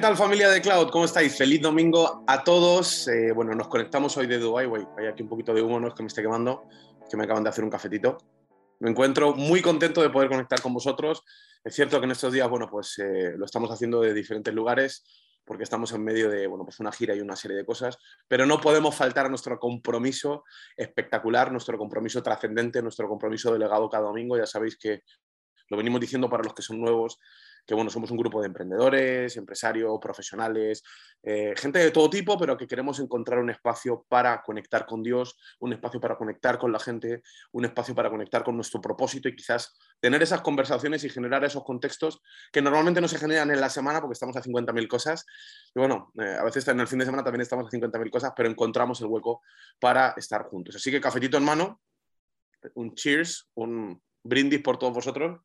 tal familia de Cloud? ¿Cómo estáis? Feliz domingo a todos. Eh, bueno, nos conectamos hoy de Dubai. Hay aquí un poquito de humo, no es que me esté quemando, que me acaban de hacer un cafetito. Me encuentro muy contento de poder conectar con vosotros. Es cierto que en estos días, bueno, pues eh, lo estamos haciendo de diferentes lugares porque estamos en medio de bueno, pues una gira y una serie de cosas, pero no podemos faltar a nuestro compromiso espectacular, nuestro compromiso trascendente, nuestro compromiso delegado cada domingo. Ya sabéis que lo venimos diciendo para los que son nuevos, que bueno, somos un grupo de emprendedores, empresarios, profesionales, eh, gente de todo tipo, pero que queremos encontrar un espacio para conectar con Dios, un espacio para conectar con la gente, un espacio para conectar con nuestro propósito y quizás tener esas conversaciones y generar esos contextos que normalmente no se generan en la semana porque estamos a 50.000 cosas. Y bueno, eh, a veces en el fin de semana también estamos a 50.000 cosas, pero encontramos el hueco para estar juntos. Así que cafetito en mano, un cheers, un brindis por todos vosotros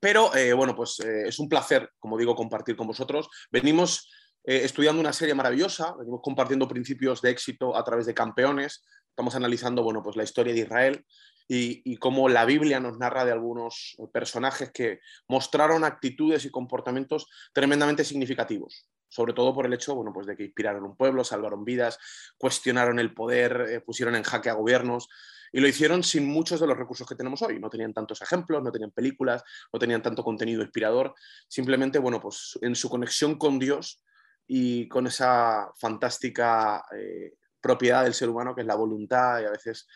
pero eh, bueno, pues eh, es un placer, como digo, compartir con vosotros. Venimos eh, estudiando una serie maravillosa, venimos compartiendo principios de éxito a través de campeones. Estamos analizando, bueno, pues la historia de Israel y, cómo la Biblia nos narra de algunos personajes que mostraron actitudes y comportamientos tremendamente significativos sobre todo por el hecho bueno, pues de que inspiraron un pueblo, salvaron vidas, cuestionaron el poder, pusieron en jaque a gobiernos. Y lo hicieron sin muchos de los recursos que tenemos hoy. No tenían tantos ejemplos, no tenían películas, no tenían tanto contenido inspirador. Simplemente, bueno, pues en su conexión con Dios y con esa fantástica eh, propiedad del ser humano que es la voluntad y a veces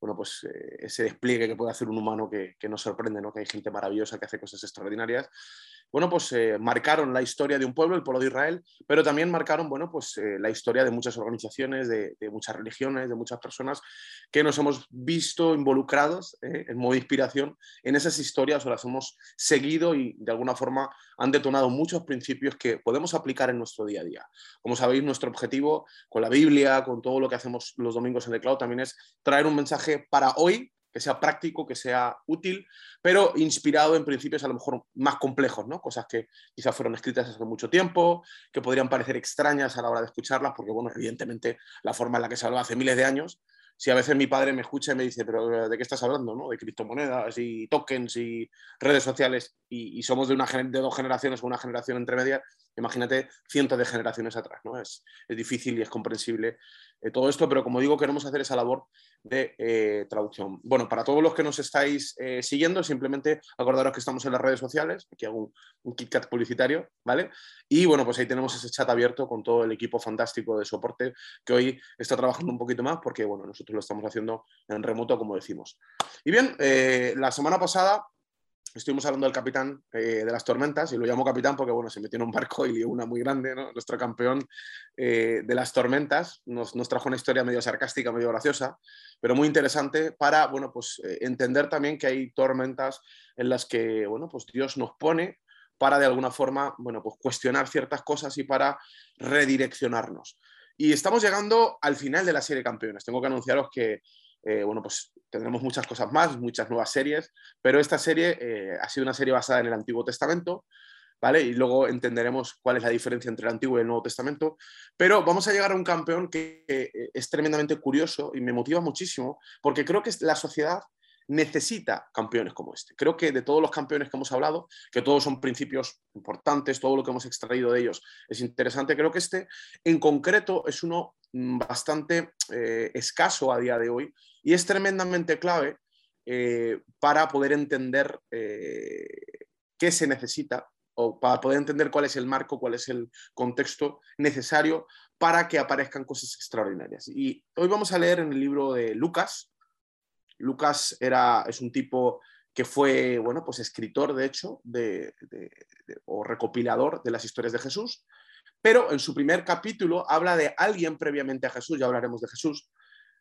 bueno, pues eh, ese despliegue que puede hacer un humano que, que, nos sorprende, ¿no? que hay gente maravillosa que hace cosas extraordinarias bueno, pues eh, marcaron la historia de un pueblo, el pueblo de Israel, pero también marcaron, bueno, pues eh, la historia de muchas organizaciones, de, muchas religiones, de muchas personas que nos hemos visto involucrados eh, en modo de inspiración en esas historias o las hemos seguido y de alguna forma han detonado muchos principios que podemos aplicar en nuestro día a día. Como sabéis, nuestro objetivo con la Biblia, con todo lo que hacemos los domingos en el cloud, también es traer un mensaje para hoy, que sea práctico, que sea útil, pero inspirado en principios a lo mejor más complejos, ¿no? Cosas que quizás fueron escritas hace mucho tiempo, que podrían parecer extrañas a la hora de escucharlas, porque, bueno, evidentemente la forma en la que se habló hace miles de años, si a veces mi padre me escucha y me dice, pero ¿de qué estás hablando? ¿no? De criptomonedas y tokens y redes sociales y, somos de, una, de dos generaciones o una generación entre medias, imagínate cientos de generaciones atrás. ¿no? Es, es difícil y es comprensible eh, todo esto, pero como digo, queremos hacer esa labor de eh, traducción. Bueno, para todos los que nos estáis eh, siguiendo, simplemente acordaros que estamos en las redes sociales, aquí hago un, un KitKat publicitario, ¿vale? Y bueno, pues ahí tenemos ese chat abierto con todo el equipo fantástico de soporte que hoy está trabajando un poquito más porque, bueno, nosotros lo estamos haciendo en remoto, como decimos. Y bien, la semana pasada estuvimos hablando del capitán eh, de las tormentas, y lo llamo capitán porque bueno, se metió en un barco y lió una muy grande, nuestro campeón eh, de las tormentas, nos, trajo una historia medio sarcástica, medio graciosa, pero muy interesante para bueno, pues, eh, entender también que hay tormentas en las que bueno, pues Dios nos pone para de alguna forma bueno, pues cuestionar ciertas cosas y para redireccionarnos. Y estamos llegando al final de la serie campeones. Tengo que anunciaros que eh, bueno, pues tendremos muchas cosas más, muchas nuevas series, pero esta serie eh, ha sido una serie basada en el Antiguo Testamento, ¿vale? Y luego entenderemos cuál es la diferencia entre el Antiguo y el Nuevo Testamento. Pero vamos a llegar a un campeón que eh, es tremendamente curioso y me motiva muchísimo, porque creo que la sociedad necesita campeones como este. Creo que de todos los campeones que hemos hablado, que todos son principios importantes, todo lo que hemos extraído de ellos es interesante, creo que este en concreto es uno mm, bastante escaso a día de hoy y es tremendamente clave eh, para poder entender eh, qué se necesita o para poder entender cuál es el marco, cuál es el contexto necesario para que aparezcan cosas extraordinarias. Y hoy vamos a leer en el libro de Lucas. Lucas era, es un tipo que fue, bueno, pues escritor, de hecho, o recopilador de las historias de Jesús, pero en su primer capítulo habla de alguien previamente a Jesús, ya hablaremos de Jesús,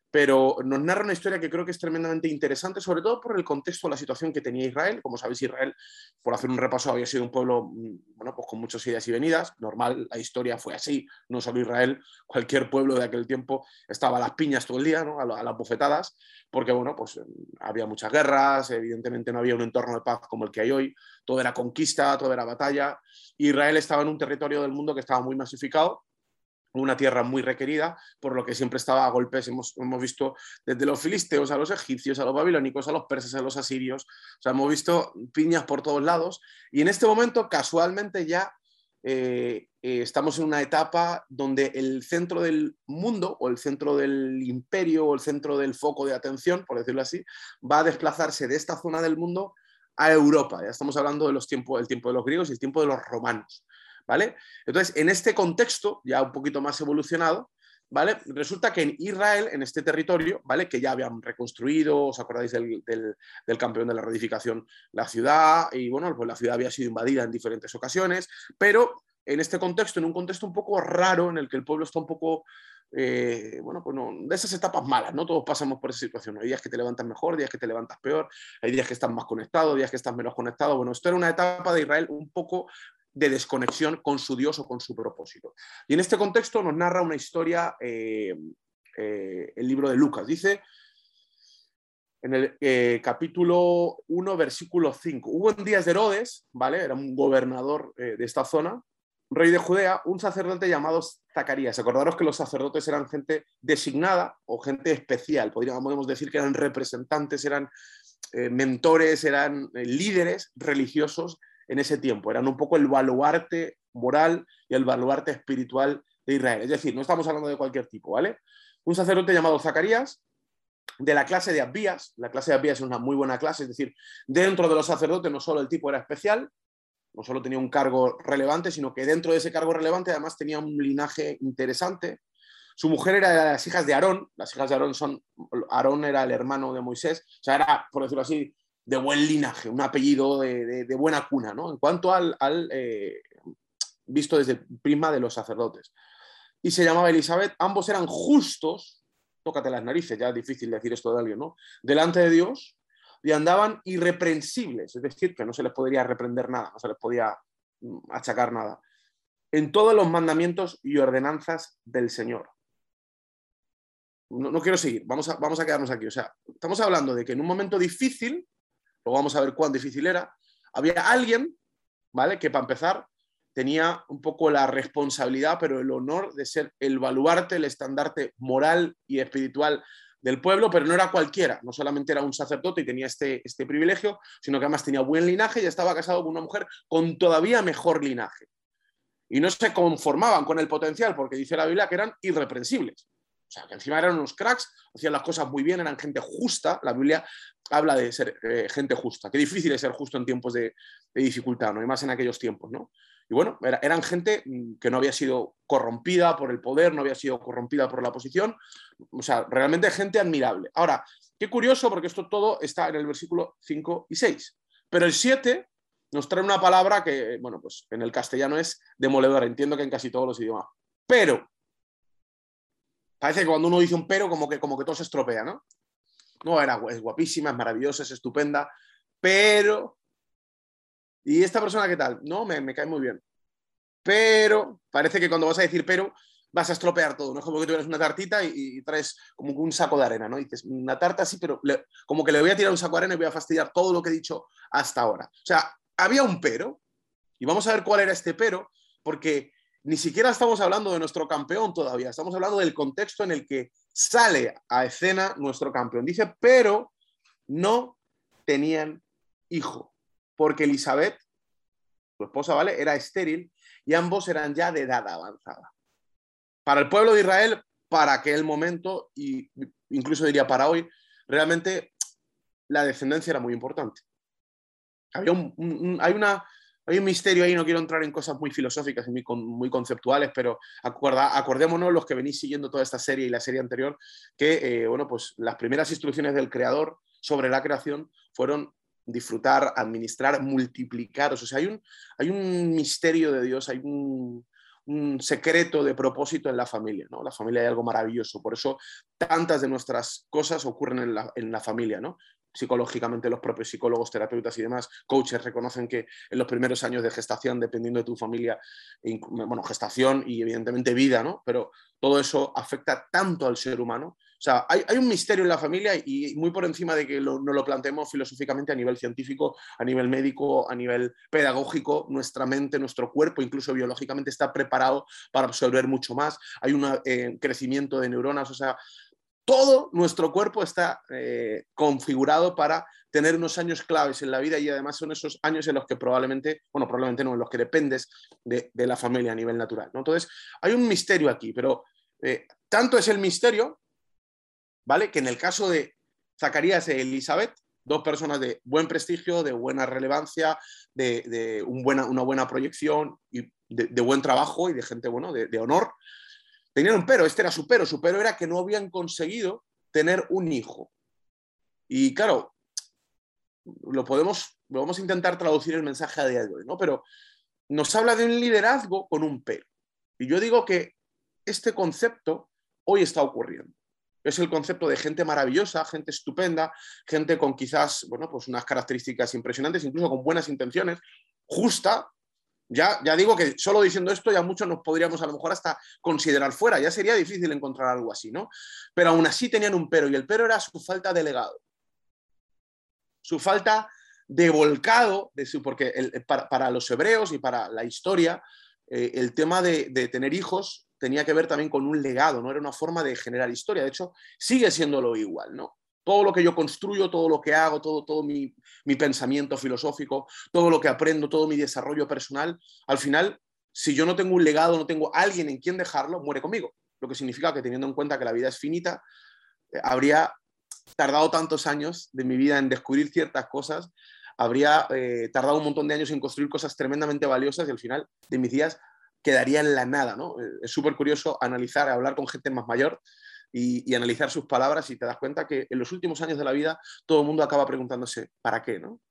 pero nos narra una historia que creo que es tremendamente interesante, sobre todo por el contexto de la situación que tenía Israel. Como sabéis, Israel, por hacer un repaso, había sido un pueblo mm, bueno, pues con muchas ideas y venidas. Normal, la historia fue así, no solo Israel, cualquier pueblo de aquel tiempo estaba a las piñas todo el día, ¿no? a, las bofetadas, porque bueno, pues había muchas guerras, evidentemente no había un entorno de paz como el que hay hoy, todo era conquista, todo era batalla. Israel estaba en un territorio del mundo que estaba muy masificado una tierra muy requerida, por lo que siempre estaba a golpes, hemos, hemos, visto desde los filisteos a los egipcios, a los babilónicos, a los persas, a los asirios, o sea, hemos visto piñas por todos lados, y en este momento casualmente ya eh, eh, estamos en una etapa donde el centro del mundo o el centro del imperio o el centro del foco de atención, por decirlo así, va a desplazarse de esta zona del mundo a Europa. Ya estamos hablando de los tiempos, del tiempo de los griegos y el tiempo de los romanos. ¿Vale? Entonces, en este contexto, ya un poquito más evolucionado, ¿vale? Resulta que en Israel, en este territorio, ¿vale? Que ya habían reconstruido, ¿os acordáis del, campeón de la reedificación? La ciudad, y bueno, pues la ciudad había sido invadida en diferentes ocasiones, pero en este contexto, en un contexto un poco raro, en el que el pueblo está un poco, eh, bueno, pues de esas etapas malas, ¿no? Todos pasamos por esa situación. Hay días que te levantas mejor, días que te levantas peor, hay días que estás más conectado, días que estás menos conectado. Bueno, esto era una etapa de Israel un poco de desconexión con su Dios o con su propósito. Y en este contexto nos narra una historia eh, eh, el libro de Lucas. Dice en el eh, capítulo 1, versículo 5. Hubo en días de Herodes, ¿vale? Era un gobernador de esta zona, rey de Judea, un sacerdote llamado Zacarías. Acordaros que los sacerdotes eran gente designada o gente especial. Podríamos decir que eran representantes, eran mentores, eran líderes religiosos en ese tiempo. Eran un poco el baluarte moral y el baluarte espiritual de Israel. Es decir, no estamos hablando de cualquier tipo, ¿vale? Un sacerdote llamado Zacarías, de la clase de Abías. La clase de Abías es una muy buena clase, es decir, dentro de los sacerdotes no solo el tipo era especial, no solo tenía un cargo relevante, sino que dentro de ese cargo relevante además tenía un linaje interesante. Su mujer era de las hijas de Aarón, las hijas de Aarón son, Aarón era el hermano de Moisés, o sea, era, por decirlo así, de buen linaje, un apellido de, buena cuna, ¿no? En cuanto al, eh, visto desde el prisma de los sacerdotes. Y se llamaba Elizabeth, ambos eran justos, tócate las narices, ya es difícil decir esto de alguien, ¿no? Delante de Dios y andaban irreprensibles, es decir, que no se les podría reprender nada, no se les podía mm, achacar nada, en todos los mandamientos y ordenanzas del Señor. No, quiero seguir, vamos a, vamos a quedarnos aquí. O sea, estamos hablando de que en un momento difícil, luego vamos a ver cuán difícil era, había alguien, ¿vale? Que para empezar tenía un poco la responsabilidad, pero el honor de ser el baluarte, el estandarte moral y espiritual del pueblo, pero no era cualquiera, no solamente era un sacerdote y tenía este, este privilegio, sino que además tenía buen linaje y estaba casado con una mujer con todavía mejor linaje. Y no se conformaban con el potencial, porque dice la Biblia que eran irreprensibles. O sea, que encima eran unos cracks, hacían las cosas muy bien, eran gente justa. La Biblia habla de ser eh, gente justa. Qué difícil es ser justo en tiempos de, dificultad, ¿no? Y más en aquellos tiempos, ¿no? Y bueno, eran gente mm, que no había sido corrompida por el poder, no había sido corrompida por la posición. O sea, realmente gente admirable. Ahora, qué curioso, porque esto todo está en el versículo 5 y 6. Pero el 7 nos trae una palabra que, bueno, pues en el castellano es demoledora. Entiendo que en casi todos los idiomas. Pero Parece que cuando uno dice un pero, como que, como que todo se estropea, ¿no? No, era, es guapísima, es maravillosa, es estupenda, pero... ¿Y esta persona qué tal? No, me, cae muy bien. Pero parece que cuando vas a decir pero, vas a estropear todo, ¿no? Es como que tú eres una tartita y, traes como un saco de arena, ¿no? Y dices, una tarta sí, pero como que le voy a tirar un saco de arena y voy a fastidiar todo lo que he dicho hasta ahora. O sea, había un pero, y vamos a ver cuál era este pero, porque ni siquiera estamos hablando de nuestro campeón todavía, estamos hablando del contexto en el que sale a escena nuestro campeón. Dice, pero no tenían hijo, porque Elizabeth, su esposa, ¿vale? Era estéril y ambos eran ya de edad avanzada. Para el pueblo de Israel, para aquel momento, y incluso diría para hoy, realmente la descendencia era muy importante. Había hay una hay un misterio ahí, no quiero entrar en cosas muy filosóficas y muy, conceptuales, pero acordémonos los que venís siguiendo toda esta serie y la serie anterior, que eh, bueno, pues las primeras instrucciones del creador sobre la creación fueron disfrutar, administrar, multiplicar. O sea, hay un, hay un misterio de Dios, hay un, secreto de propósito en la familia, ¿no? La familia hay algo maravilloso, por eso tantas de nuestras cosas ocurren en la, en la familia, ¿no? Psicológicamente los propios psicólogos, terapeutas y demás, coaches reconocen que en los primeros años de gestación, dependiendo de tu familia, bueno, gestación y evidentemente vida, ¿no? Pero todo eso afecta tanto al ser humano. O sea, hay, un misterio en la familia y muy por encima de que no lo planteemos filosóficamente a nivel científico, a nivel médico, a nivel pedagógico, nuestra mente, nuestro cuerpo, incluso biológicamente, está preparado para absorber mucho más. Hay un eh, crecimiento de neuronas, o sea, todo nuestro cuerpo está eh, configurado para tener unos años claves en la vida y además son esos años en los que probablemente, bueno, probablemente no, en los que dependes de, la familia a nivel natural. ¿no? Entonces, hay un misterio aquí, pero eh, tanto es el misterio, ¿vale? Que en el caso de Zacarías e Elizabeth, dos personas de buen prestigio, de buena relevancia, de, una buena proyección y de, buen trabajo y de gente, bueno, de, honor, tenían un pero, este era su pero, su pero era que no habían conseguido tener un hijo. Y claro, lo podemos, vamos a intentar traducir el mensaje a día de hoy, ¿no? Pero nos habla de un liderazgo con un pero. Y yo digo que este concepto hoy está ocurriendo. Es el concepto de gente maravillosa, gente estupenda, gente con quizás, bueno, pues unas características impresionantes, incluso con buenas intenciones, justa. Ya, digo que solo diciendo esto ya muchos nos podríamos a lo mejor hasta considerar fuera, ya sería difícil encontrar algo así, ¿no? Pero aún así tenían un pero y el pero era su falta de legado su falta de volcado, de su, porque para, los hebreos y para la historia, eh, el tema de, tener hijos tenía que ver también con un legado, no era una forma de generar historia. De hecho, sigue siéndolo igual, ¿no? Todo lo que yo construyo, todo lo que hago, todo, todo mi, mi pensamiento filosófico, todo lo que aprendo, todo mi desarrollo personal, al final, si yo no tengo un legado, no tengo alguien en quien dejarlo, muere conmigo. Lo que significa que teniendo en cuenta que la vida es finita, eh, habría tardado tantos años de mi vida en descubrir ciertas cosas, habría eh, tardado un montón de años en construir cosas tremendamente valiosas y al final de mis días quedaría en la nada. ¿no? Eh, es súper curioso analizar, hablar con gente más mayor y, analizar sus palabras y te das cuenta que en los últimos años de la vida todo el mundo acaba preguntándose, ¿para qué? ¿no?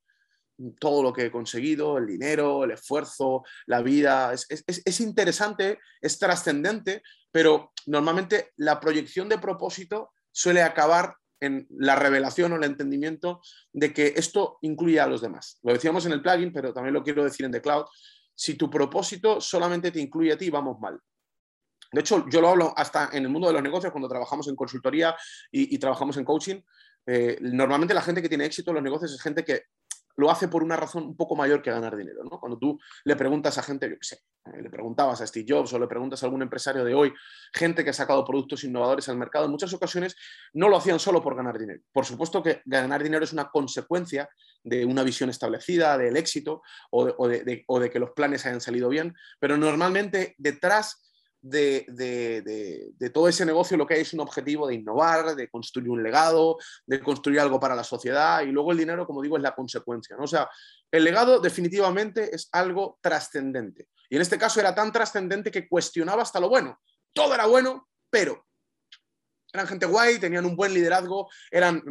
Todo lo que he conseguido, el dinero, el esfuerzo, la vida, es, es interesante, es trascendente, pero normalmente la proyección de propósito suele acabar en la revelación o el entendimiento de que esto incluye a los demás. Lo decíamos en el plugin, pero también lo quiero decir en The Cloud. Si tu propósito solamente te incluye a ti, vamos mal. De hecho, yo lo hablo hasta en el mundo de los negocios, cuando trabajamos en consultoría y, trabajamos en coaching. Eh, normalmente la gente que tiene éxito en los negocios es gente que lo hace por una razón un poco mayor que ganar dinero. ¿no? Cuando tú le preguntas a gente, yo qué sé, eh, le preguntabas a Steve Jobs o le preguntas a algún empresario de hoy, gente que ha sacado productos innovadores al mercado, en muchas ocasiones no lo hacían solo por ganar dinero. Por supuesto que ganar dinero es una consecuencia de una visión establecida, del éxito o de, o de que los planes hayan salido bien, pero normalmente detrás de, todo ese negocio lo que hay es un objetivo de innovar, de construir un legado, de construir algo para la sociedad y luego el dinero, como digo, es la consecuencia. ¿no? O sea, el legado definitivamente es algo trascendente. Y en este caso era tan trascendente que cuestionaba hasta lo bueno. Todo era bueno, pero eran gente guay, tenían un buen liderazgo, eran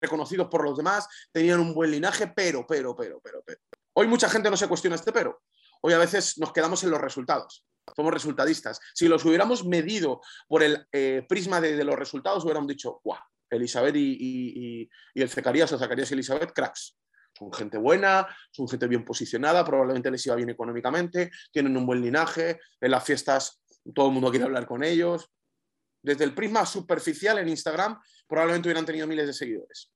reconocidos por los demás, tenían un buen linaje, pero, pero, pero, pero, pero. Hoy mucha gente no se cuestiona este pero. Hoy a veces nos quedamos en los resultados somos resultadistas. Si los hubiéramos medido por el eh, prisma de, los resultados, hubiéramos dicho, guau, Elizabeth y, el Zacarías o Zacarías y Elizabeth, cracks. Son gente buena, son gente bien posicionada, probablemente les iba bien económicamente, tienen un buen linaje, en las fiestas todo el mundo quiere hablar con ellos. Desde el prisma superficial en Instagram, probablemente hubieran tenido miles de seguidores,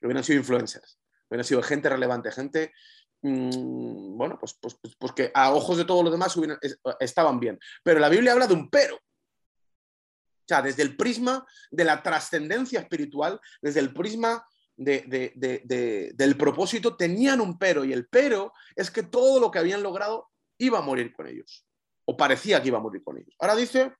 hubieran sido influencers, hubieran sido gente relevante, gente Mm, bueno, pues, pues, pues, pues, que a ojos de todos los demás estaban bien. Pero la Biblia habla de un pero. O sea, desde el prisma de la trascendencia espiritual, desde el prisma del propósito, tenían un pero. Y el pero es que todo lo que habían logrado iba a morir con ellos. O parecía que iba a morir con ellos. Ahora dice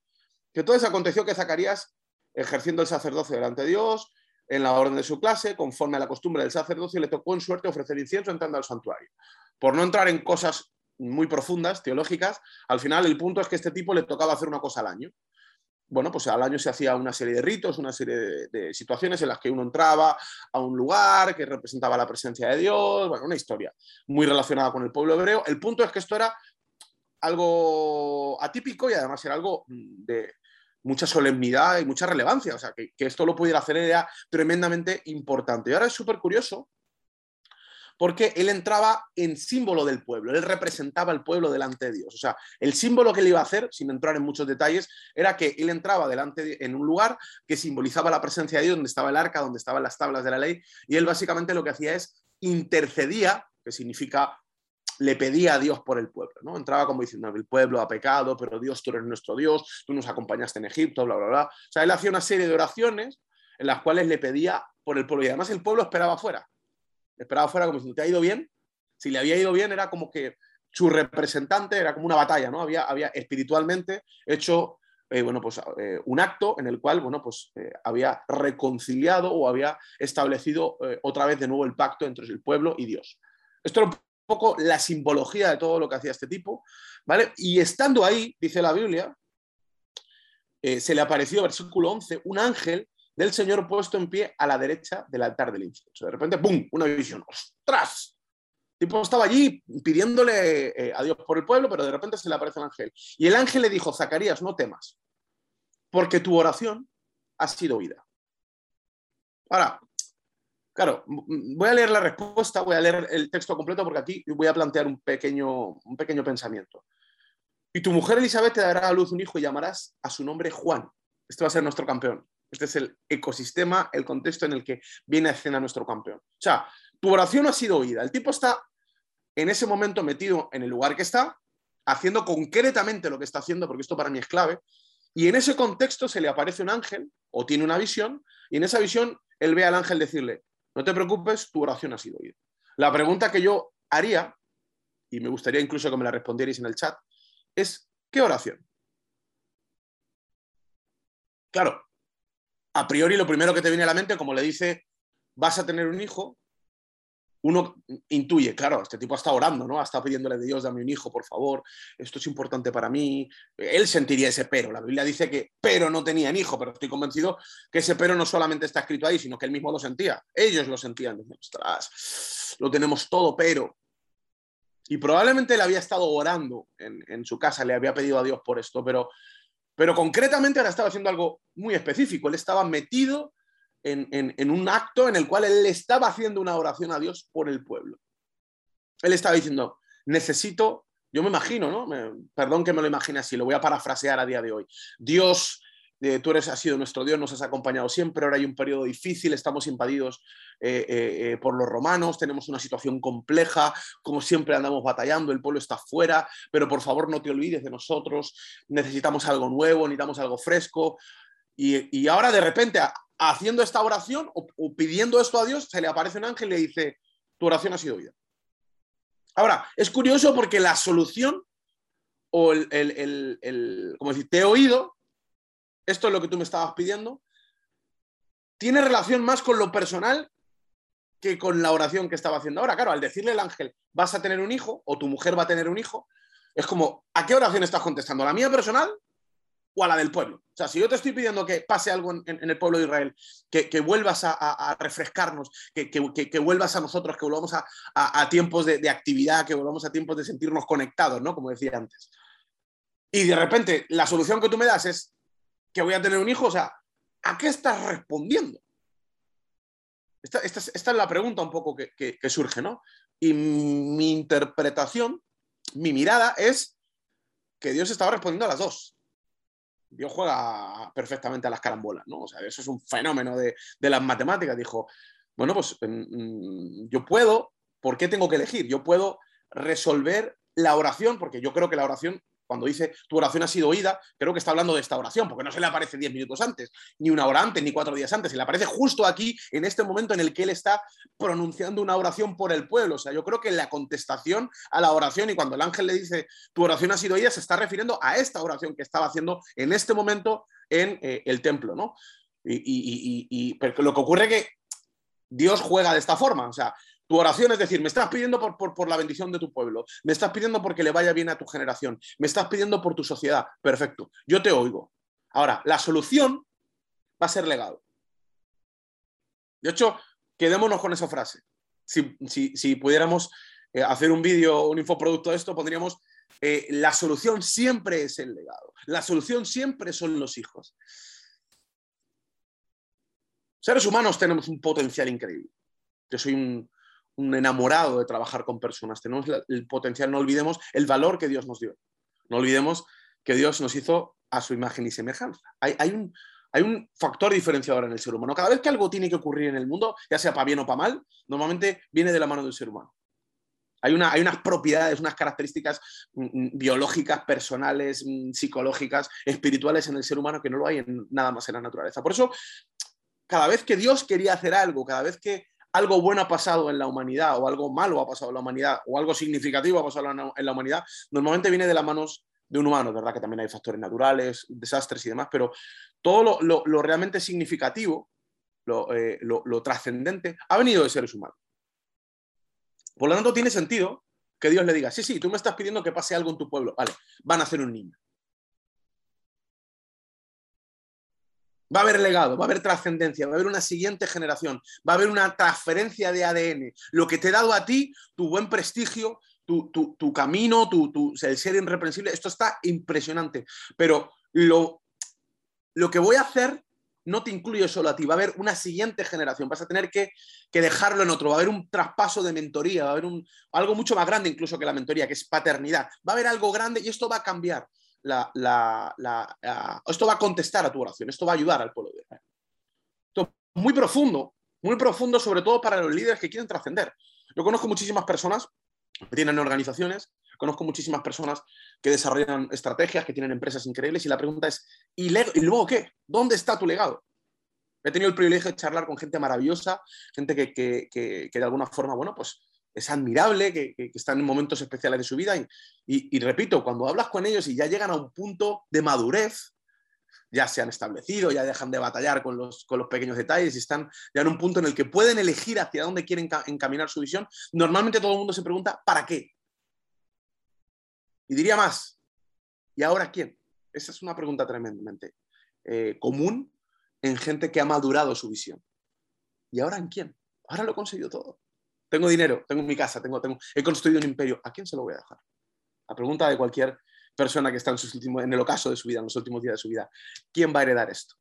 que todo eso aconteció que Zacarías, ejerciendo el sacerdocio delante de Dios, en la orden de su clase, conforme a la costumbre del sacerdocio, le tocó en suerte ofrecer incienso entrando al santuario. Por no entrar en cosas muy profundas, teológicas, al final el punto es que este tipo le tocaba hacer una cosa al año. Bueno, pues al año se hacía una serie de ritos, una serie de, situaciones en las que uno entraba a un lugar que representaba la presencia de Dios, bueno, una historia muy relacionada con el pueblo hebreo. El punto es que esto era algo atípico y además era algo de, mucha solemnidad y mucha relevancia. O sea, que, esto lo pudiera hacer era tremendamente importante. Y ahora es súper curioso porque él entraba en símbolo del pueblo, él representaba al pueblo delante de Dios. O sea, el símbolo que él iba a hacer, sin entrar en muchos detalles, era que él entraba delante en un lugar que simbolizaba la presencia de Dios, donde estaba el arca, donde estaban las tablas de la ley, y él básicamente lo que hacía es intercedía, que significa le pedía a Dios por el pueblo, ¿no? Entraba como diciendo, el pueblo ha pecado, pero Dios, tú eres nuestro Dios, tú nos acompañaste en Egipto, bla, bla, bla. O sea, él hacía una serie de oraciones en las cuales le pedía por el pueblo. Y además el pueblo esperaba fuera. Esperaba fuera como si te ha ido bien. Si le había ido bien era como que su representante era como una batalla, ¿no? Había, había espiritualmente hecho eh, bueno, pues, eh, un acto en el cual bueno, pues, eh, había reconciliado o había establecido otra vez de nuevo el pacto entre el pueblo y Dios. Esto era un poco la simbología de todo lo que hacía este tipo, ¿vale? Y estando ahí, dice la Biblia, se le apareció, versículo 11, un ángel del Señor puesto en pie a la derecha del altar del incienso. De repente, ¡pum!, una visión. ¡Ostras! tipo estaba allí pidiéndole eh, a Dios por el pueblo, pero de repente se le aparece el ángel. Y el ángel le dijo, Zacarías, no temas, porque tu oración ha sido oída. Ahora, claro, voy a leer la respuesta, voy a leer el texto completo porque aquí voy a plantear un pequeño, un pequeño pensamiento. Y tu mujer Elizabeth te dará a luz un hijo y llamarás a su nombre Juan. Este va a ser nuestro campeón. Este es el ecosistema, el contexto en el que viene a escena nuestro campeón. O sea, tu oración ha sido oída. El tipo está en ese momento metido en el lugar que está, haciendo concretamente lo que está haciendo, porque esto para mí es clave, y en ese contexto se le aparece un ángel o tiene una visión, y en esa visión él ve al ángel decirle, no te preocupes, tu oración ha sido oída. La pregunta que yo haría, y me gustaría incluso que me la respondierais en el chat, es, ¿qué oración? Claro, a priori lo primero que te viene a la mente, como le dice, vas a tener un hijo, uno intuye, claro, este tipo está orando, ¿no? Está pidiéndole de Dios, dame un hijo, por favor, esto es importante para mí. Él sentiría ese pero. La Biblia dice que pero no tenían hijo, pero estoy convencido que ese pero no solamente está escrito ahí, sino que él mismo lo sentía. Ellos lo sentían. Ostras, lo tenemos todo, pero. Y probablemente él había estado orando en, en su casa, le había pedido a Dios por esto, pero, pero concretamente ahora estaba haciendo algo muy específico. Él estaba metido en, un acto en el cual él estaba haciendo una oración a Dios por el pueblo. Él estaba diciendo, necesito, yo me imagino, ¿no? perdón que me lo imagine así, lo voy a parafrasear a día de hoy. Dios, eh, tú eres, has sido nuestro Dios, nos has acompañado siempre, ahora hay un periodo difícil, estamos invadidos eh, eh, por los romanos, tenemos una situación compleja, como siempre andamos batallando, el pueblo está fuera, pero por favor no te olvides de nosotros, necesitamos algo nuevo, necesitamos algo fresco. Y, ahora de repente haciendo esta oración o, pidiendo esto a Dios, se le aparece un ángel y le dice, tu oración ha sido oída. Ahora, es curioso porque la solución o el, el, como decir, te he oído, esto es lo que tú me estabas pidiendo, tiene relación más con lo personal que con la oración que estaba haciendo ahora. Claro, al decirle al ángel, vas a tener un hijo o tu mujer va a tener un hijo, es como, ¿a qué oración estás contestando? ¿La mía personal o a la del pueblo. O sea, si yo te estoy pidiendo que pase algo en, el pueblo de Israel, que, vuelvas a, refrescarnos, que, vuelvas a nosotros, que volvamos a, tiempos de, actividad, que volvamos a tiempos de sentirnos conectados, ¿no? Como decía antes. Y de repente la solución que tú me das es que voy a tener un hijo, o sea, ¿a qué estás respondiendo? Esta, es la pregunta un poco que surge, ¿no? Y mi interpretación, mi mirada es que Dios estaba respondiendo a las dos. Dios juega perfectamente a las carambolas, ¿no? O sea, eso es un fenómeno de, las matemáticas. Dijo, bueno, pues mm, yo puedo, ¿por qué tengo que elegir? Yo puedo resolver la oración, porque yo creo que la oración cuando dice tu oración ha sido oída, creo que está hablando de esta oración, porque no se le aparece diez minutos antes, ni una hora antes, ni cuatro días antes, se le aparece justo aquí, en este momento en el que él está pronunciando una oración por el pueblo. O sea, yo creo que la contestación a la oración y cuando el ángel le dice tu oración ha sido oída, se está refiriendo a esta oración que estaba haciendo en este momento en eh, el templo, ¿no? Y, lo que ocurre es que Dios juega de esta forma, o sea, tu oración es decir, me estás pidiendo por, la bendición de tu pueblo, me estás pidiendo porque le vaya bien a tu generación, me estás pidiendo por tu sociedad. Perfecto, yo te oigo. Ahora, la solución va a ser legado. De hecho, quedémonos con esa frase. Si, pudiéramos eh, hacer un vídeo, un infoproducto de esto, pondríamos, eh, la solución siempre es el legado. La solución siempre son los hijos. Seres humanos tenemos un potencial increíble. Yo soy un, un enamorado de trabajar con personas, tenemos el potencial, no olvidemos el valor que Dios nos dio. No olvidemos que Dios nos hizo a su imagen y semejanza. Hay, un, hay un factor diferenciador en el ser humano. Cada vez que algo tiene que ocurrir en el mundo, ya sea para bien o para mal, normalmente viene de la mano del ser humano. Hay, una, hay, unas propiedades, unas características mm, mm, biológicas, personales, mm, psicológicas, espirituales en el ser humano que no lo hay en nada más en la naturaleza. Por eso, cada vez que Dios quería hacer algo, cada vez que algo bueno ha pasado en la humanidad o algo malo ha pasado en la humanidad o algo significativo ha pasado en la humanidad, normalmente viene de las manos de un humano, verdad que también hay factores naturales, desastres y demás, pero todo lo, realmente significativo, eh, lo, trascendente, ha venido de seres humanos. Por lo tanto, tiene sentido que Dios le diga, sí, sí, tú me estás pidiendo que pase algo en tu pueblo, vale, van a hacer un niño. Va a haber legado, va a haber trascendencia, va a haber una siguiente generación, va a haber una transferencia de ADN. Lo que te he dado a ti, tu buen prestigio, tu, camino, tu, el ser irreprensible, esto está impresionante. Pero lo, lo que voy a hacer no te incluye solo a ti, va a haber una siguiente generación, vas a tener que, dejarlo en otro, va a haber un traspaso de mentoría, va a haber un, algo mucho más grande incluso que la mentoría, que es paternidad, va a haber algo grande y esto va a cambiar, la, esto va a contestar a tu oración, esto va a ayudar al pueblo de Israel. Esto muy profundo, muy profundo sobre todo para los líderes que quieren trascender. Yo conozco muchísimas personas que tienen organizaciones, conozco muchísimas personas que desarrollan estrategias, que tienen empresas increíbles y la pregunta es, ¿y, luego qué? ¿Dónde está tu legado? He tenido el privilegio de charlar con gente maravillosa, gente que, de alguna forma, bueno, pues es admirable, que, están en momentos especiales de su vida y, repito, cuando hablas con ellos y ya llegan a un punto de madurez, ya se han establecido, ya dejan de batallar con los, pequeños detalles y están ya en un punto en el que pueden elegir hacia dónde quieren encaminar su visión, normalmente todo el mundo se pregunta, ¿para qué? Y diría más, ¿y ahora quién? Esa es una pregunta tremendamente eh, común en gente que ha madurado su visión. ¿Y ahora en quién? Ahora lo he conseguido todo. Tengo dinero, tengo mi casa, tengo, he construido un imperio. ¿A quién se lo voy a dejar? La pregunta de cualquier persona que está en, sus últimos, en el ocaso de su vida, en los últimos días de su vida. ¿Quién va a heredar esto?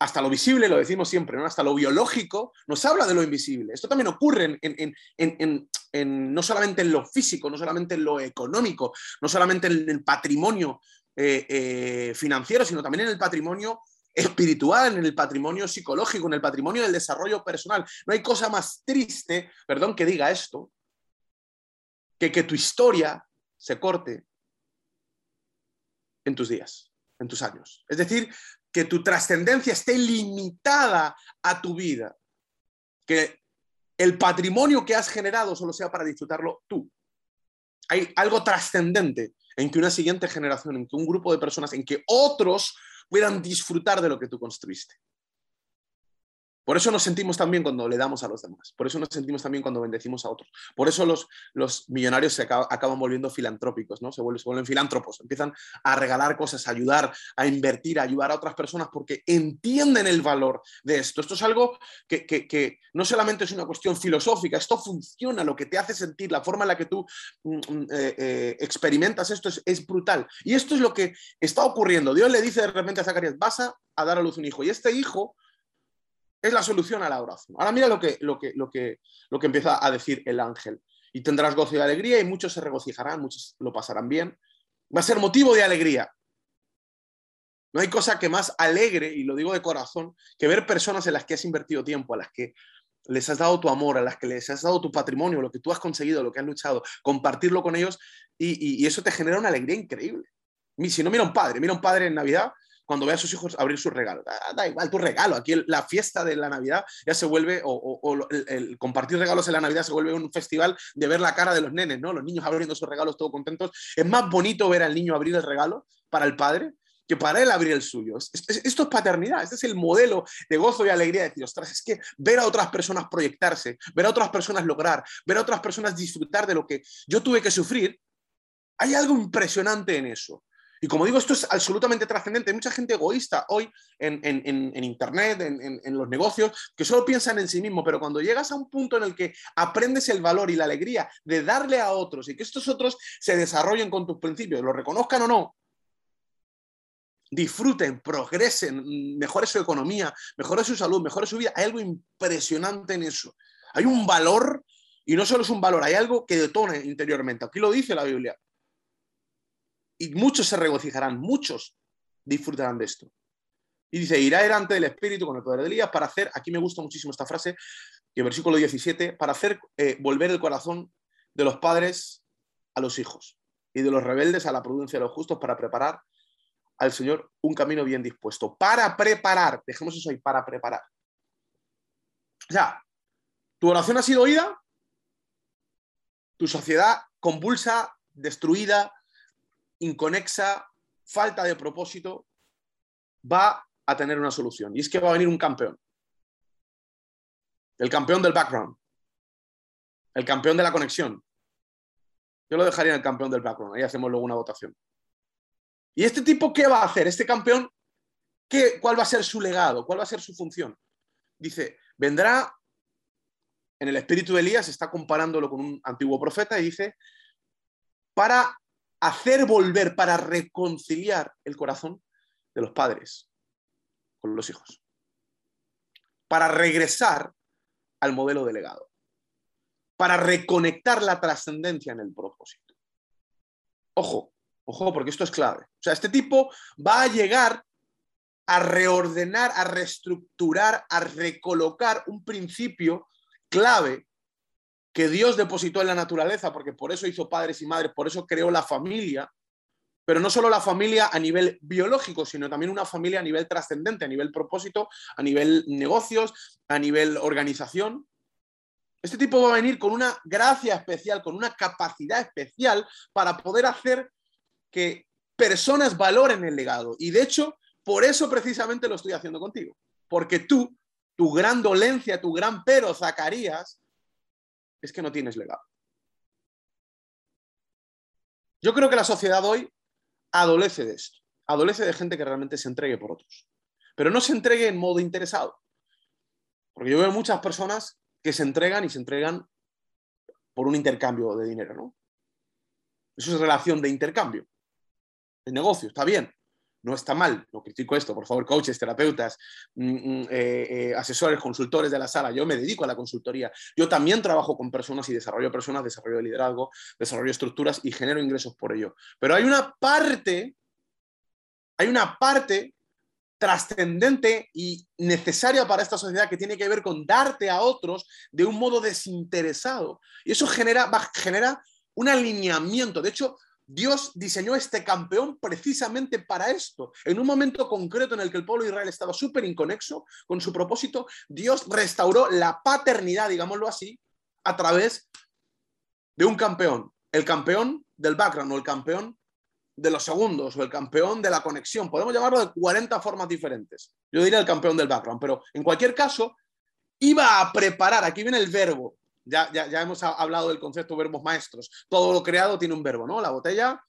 Hasta lo visible, lo decimos siempre, hasta lo biológico, nos habla de lo invisible. Esto también ocurre en, no solamente en lo físico, no solamente en lo económico, no solamente en el patrimonio eh, eh, financiero, sino también en el patrimonio espiritual, en el patrimonio psicológico, en el patrimonio del desarrollo personal. No hay cosa más triste, perdón que diga esto, que que tu historia se corte en tus días, en tus años. Es decir, que tu trascendencia esté limitada a tu vida, que el patrimonio que has generado solo sea para disfrutarlo tú. Hay algo trascendente en que una siguiente generación, en que un grupo de personas, en que otros puedan disfrutar de lo que tú construiste. Por eso nos sentimos también cuando le damos a los demás. Por eso nos sentimos también cuando bendecimos a otros. Por eso los, los millonarios se acaban volviendo filantrópicos, ¿no? Se vuelven, filántropos. Empiezan a regalar cosas, a ayudar, a invertir, a ayudar a otras personas porque entienden el valor de esto. Esto es algo que, que, que no solamente es una cuestión filosófica, esto funciona, lo que te hace sentir, la forma en la que tú mm, mm, eh, eh, experimentas esto es, es, brutal. Y esto es lo que está ocurriendo. Dios le dice de repente a Zacarías, vas a, a dar a luz un hijo. Y este hijo es la solución a la oración. Ahora mira lo que, lo que, lo que, lo que empieza a decir el ángel. Y tendrás gozo y alegría y muchos se regocijarán, muchos lo pasarán bien. Va a ser motivo de alegría. No hay cosa que más alegre, y lo digo de corazón, que ver personas en las que has invertido tiempo, a las que les has dado tu amor, a las que les has dado tu patrimonio, lo que tú has conseguido, lo que has luchado, compartirlo con ellos y, y eso te genera una alegría increíble. Si no, mira un padre, mira un padre en Navidad cuando ve a sus hijos abrir sus regalos. Da, igual tu regalo, aquí la fiesta de la Navidad ya se vuelve, o, el, compartir regalos en la Navidad se vuelve un festival de ver la cara de los nenes, ¿no? Los niños abriendo sus regalos todos contentos. Es más bonito ver al niño abrir el regalo para el padre que para él abrir el suyo. Esto es paternidad, este es el modelo de gozo y alegría de decir, ostras, es que ver a otras personas proyectarse, ver a otras personas lograr, ver a otras personas disfrutar de lo que yo tuve que sufrir, hay algo impresionante en eso. Y como digo, esto es absolutamente trascendente. Hay mucha gente egoísta hoy en, Internet, en, los negocios, que solo piensan en sí mismo, pero cuando llegas a un punto en el que aprendes el valor y la alegría de darle a otros y que estos otros se desarrollen con tus principios, lo reconozcan o no, disfruten, progresen, mejore su economía, mejore su salud, mejore su vida, hay algo impresionante en eso. Hay un valor, y no solo es un valor, hay algo que detone interiormente. Aquí lo dice la Biblia y muchos se regocijarán, muchos disfrutarán de esto. Y dice, irá delante del Espíritu con el poder de Elías para hacer, aquí me gusta muchísimo esta frase, que versículo 17, para hacer eh, volver el corazón de los padres a los hijos y de los rebeldes a la prudencia de los justos para preparar al Señor un camino bien dispuesto para preparar, dejemos eso ahí, para preparar. O sea, tu oración ha sido oída, tu sociedad convulsa, destruida, inconexa, falta de propósito, va a tener una solución. Y es que va a venir un campeón. El campeón del background. El campeón de la conexión. Yo lo dejaría en el campeón del background. Ahí hacemos luego una votación. ¿Y este tipo qué va a hacer? Este campeón, ¿qué, ¿cuál va a ser su legado? ¿Cuál va a ser su función? Dice, vendrá en el espíritu de Elías, está comparándolo con un antiguo profeta y dice, para hacer volver, para reconciliar el corazón de los padres con los hijos, para regresar al modelo delegado, para reconectar la trascendencia en el propósito. Ojo, ojo, porque esto es clave. O sea, este tipo va a llegar a reordenar, a reestructurar, a recolocar un principio clave que Dios depositó en la naturaleza, porque por eso hizo padres y madres, por eso creó la familia, pero no solo la familia a nivel biológico, sino también una familia a nivel trascendente, a nivel propósito, a nivel negocios, a nivel organización. Este tipo va a venir con una gracia especial, con una capacidad especial para poder hacer que personas valoren el legado. Y de hecho, por eso precisamente lo estoy haciendo contigo, porque tú tu gran dolencia, tu gran pero, Zacarías, es que no tienes legado. Yo creo que la sociedad hoy adolece de esto, adolece de gente que realmente se entregue por otros, pero no se entregue en modo interesado. Porque yo veo muchas personas que se entregan y se entregan por un intercambio de dinero, ¿no? Eso es relación de intercambio, de negocio, está bien no está mal, no critico esto, por favor, coaches, terapeutas, mm, mm, eh, eh, asesores, consultores de la sala, yo me dedico a la consultoría, yo también trabajo con personas y desarrollo personas, desarrollo de liderazgo, desarrollo estructuras y genero ingresos por ello. Pero hay una parte, hay una parte trascendente y necesaria para esta sociedad que tiene que ver con darte a otros de un modo desinteresado. Y eso genera, genera un alineamiento. De hecho, Dios diseñó este campeón precisamente para esto. En un momento concreto en el que el pueblo de Israel estaba súper inconexo con su propósito, Dios restauró la paternidad, digámoslo así, a través de un campeón. El campeón del background o el campeón de los segundos o el campeón de la conexión. Podemos llamarlo de 40 formas diferentes. Yo diría el campeón del background, pero en cualquier caso, iba a preparar, aquí viene el verbo, ya, ya, hemos hablado del concepto verbos maestros. Todo lo creado tiene un verbo, ¿no? La botella,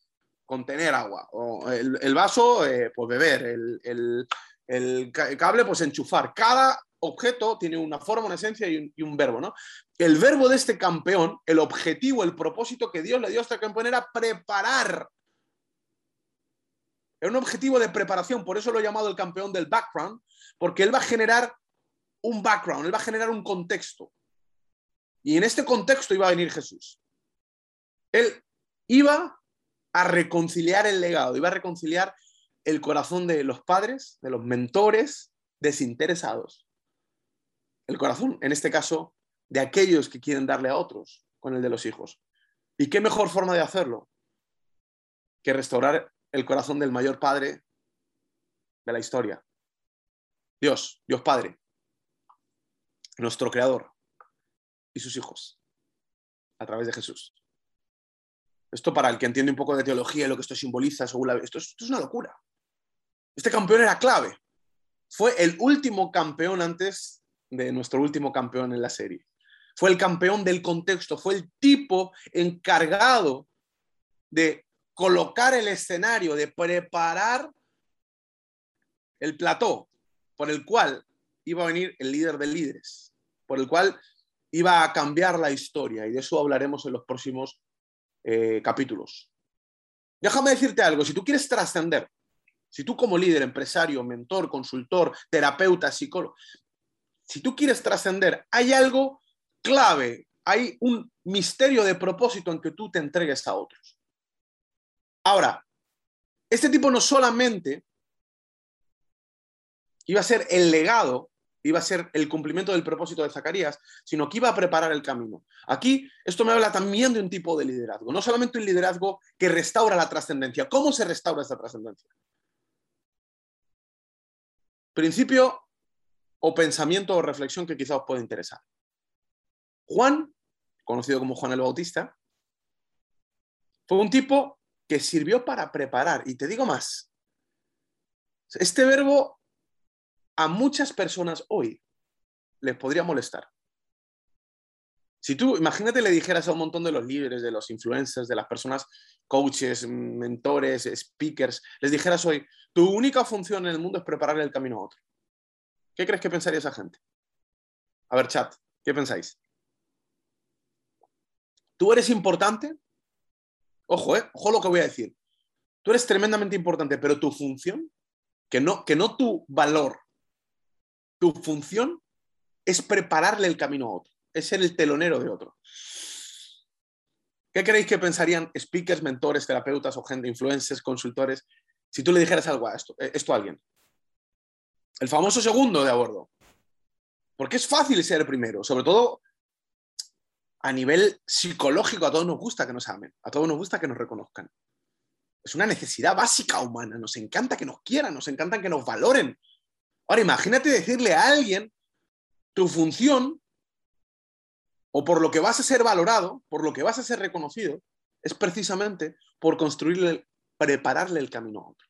contener agua. O el, vaso, eh, pues beber. El, el, cable, pues enchufar. Cada objeto tiene una forma, una esencia y un, y un, verbo, ¿no? El verbo de este campeón, el objetivo, el propósito que Dios le dio a este campeón era preparar. Era un objetivo de preparación, por eso lo he llamado el campeón del background, porque él va a generar un background, él va a generar un contexto. Y en este contexto iba a venir Jesús. Él iba a reconciliar el legado, iba a reconciliar el corazón de los padres, de los mentores desinteresados. El corazón, en este caso, de aquellos que quieren darle a otros con el de los hijos. ¿Y qué mejor forma de hacerlo que restaurar el corazón del mayor padre de la historia? Dios, Dios Padre, nuestro Creador, y sus hijos a través de Jesús. Esto para el que entiende un poco de teología y lo que esto simboliza, esto, esto es una locura. Este campeón era clave. Fue el último campeón antes de nuestro último campeón en la serie. Fue el campeón del contexto, fue el tipo encargado de colocar el escenario, de preparar el plató por el cual iba a venir el líder de líderes, por el cual iba a cambiar la historia y de eso hablaremos en los próximos eh, capítulos. Déjame decirte algo, si tú quieres trascender, si tú como líder, empresario, mentor, consultor, terapeuta, psicólogo, si tú quieres trascender, hay algo clave, hay un misterio de propósito en que tú te entregues a otros. Ahora, este tipo no solamente iba a ser el legado iba a ser el cumplimiento del propósito de Zacarías, sino que iba a preparar el camino. Aquí esto me habla también de un tipo de liderazgo, no solamente un liderazgo que restaura la trascendencia. ¿Cómo se restaura esta trascendencia? principio o pensamiento o reflexión que quizá os pueda interesar. Juan, conocido como Juan el Bautista, fue un tipo que sirvió para preparar. Y te digo más, este verbo a muchas personas hoy les podría molestar. Si tú, imagínate, le dijeras a un montón de los líderes, de los influencers, de las personas, coaches, mentores, speakers, les dijeras hoy, tu única función en el mundo es prepararle el camino a otro. ¿Qué crees que pensaría esa gente? A ver, chat, ¿qué pensáis? ¿Tú eres importante? Ojo, eh, ojo lo que voy a decir. Tú eres tremendamente importante, pero tu función, que no, que no tu valor, tu función es prepararle el camino a otro, es ser el telonero de otro. ¿Qué creéis que pensarían speakers, mentores, terapeutas o gente, influencers, consultores, si tú le dijeras algo a esto, eh, esto a alguien? El famoso segundo de a bordo. Porque es fácil ser primero, sobre todo a nivel psicológico, a todos nos gusta que nos amen, a todos nos gusta que nos reconozcan. Es una necesidad básica humana, nos encanta que nos quieran, nos encanta que nos valoren, Ahora imagínate decirle a alguien tu función o por lo que vas a ser valorado, por lo que vas a ser reconocido, es precisamente por construirle, prepararle el camino a otro.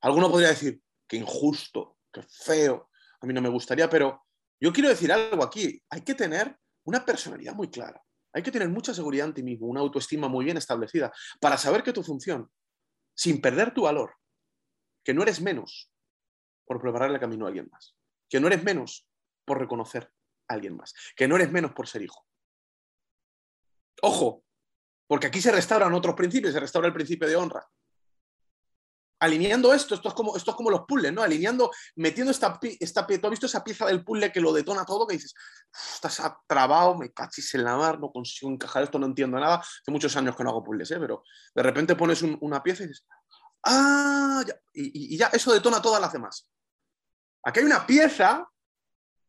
Alguno podría decir, qué injusto, qué feo, a mí no me gustaría, pero yo quiero decir algo aquí, hay que tener una personalidad muy clara, hay que tener mucha seguridad en ti mismo, una autoestima muy bien establecida, para saber que tu función, sin perder tu valor, que no eres menos, por prepararle el camino a alguien más. Que no eres menos por reconocer a alguien más. Que no eres menos por ser hijo. Ojo, porque aquí se restauran otros principios, se restaura el principio de honra. Alineando esto, esto es como, esto es como los puzzles, ¿no? Alineando, metiendo esta, esta ¿tú has visto esa pieza del puzzle que lo detona todo? Que dices, estás trabado, me cachis en la mar, no consigo encajar esto, no entiendo nada. Hace muchos años que no hago puzzles, ¿eh? Pero de repente pones una pieza y dices, ah, y ya eso detona todas las demás. Aquí hay una pieza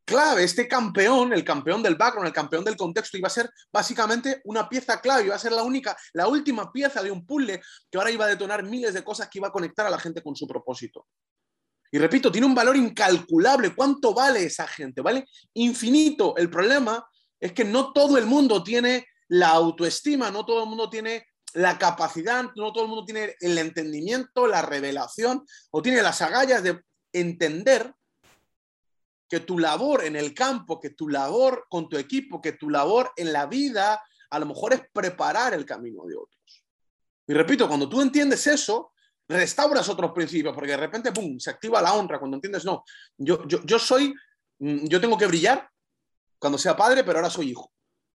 clave. Este campeón, el campeón del background, el campeón del contexto, iba a ser básicamente una pieza clave, iba a ser la única, la última pieza de un puzzle que ahora iba a detonar miles de cosas que iba a conectar a la gente con su propósito. Y repito, tiene un valor incalculable. ¿Cuánto vale esa gente? Vale infinito. El problema es que no todo el mundo tiene la autoestima, no todo el mundo tiene la capacidad, no todo el mundo tiene el entendimiento, la revelación o tiene las agallas de entender que tu labor en el campo, que tu labor con tu equipo, que tu labor en la vida, a lo mejor es preparar el camino de otros. Y repito, cuando tú entiendes eso, restauras otros principios, porque de repente, ¡pum!, se activa la honra cuando entiendes, no, yo, yo, yo soy, mm, yo tengo que brillar cuando sea padre, pero ahora soy hijo.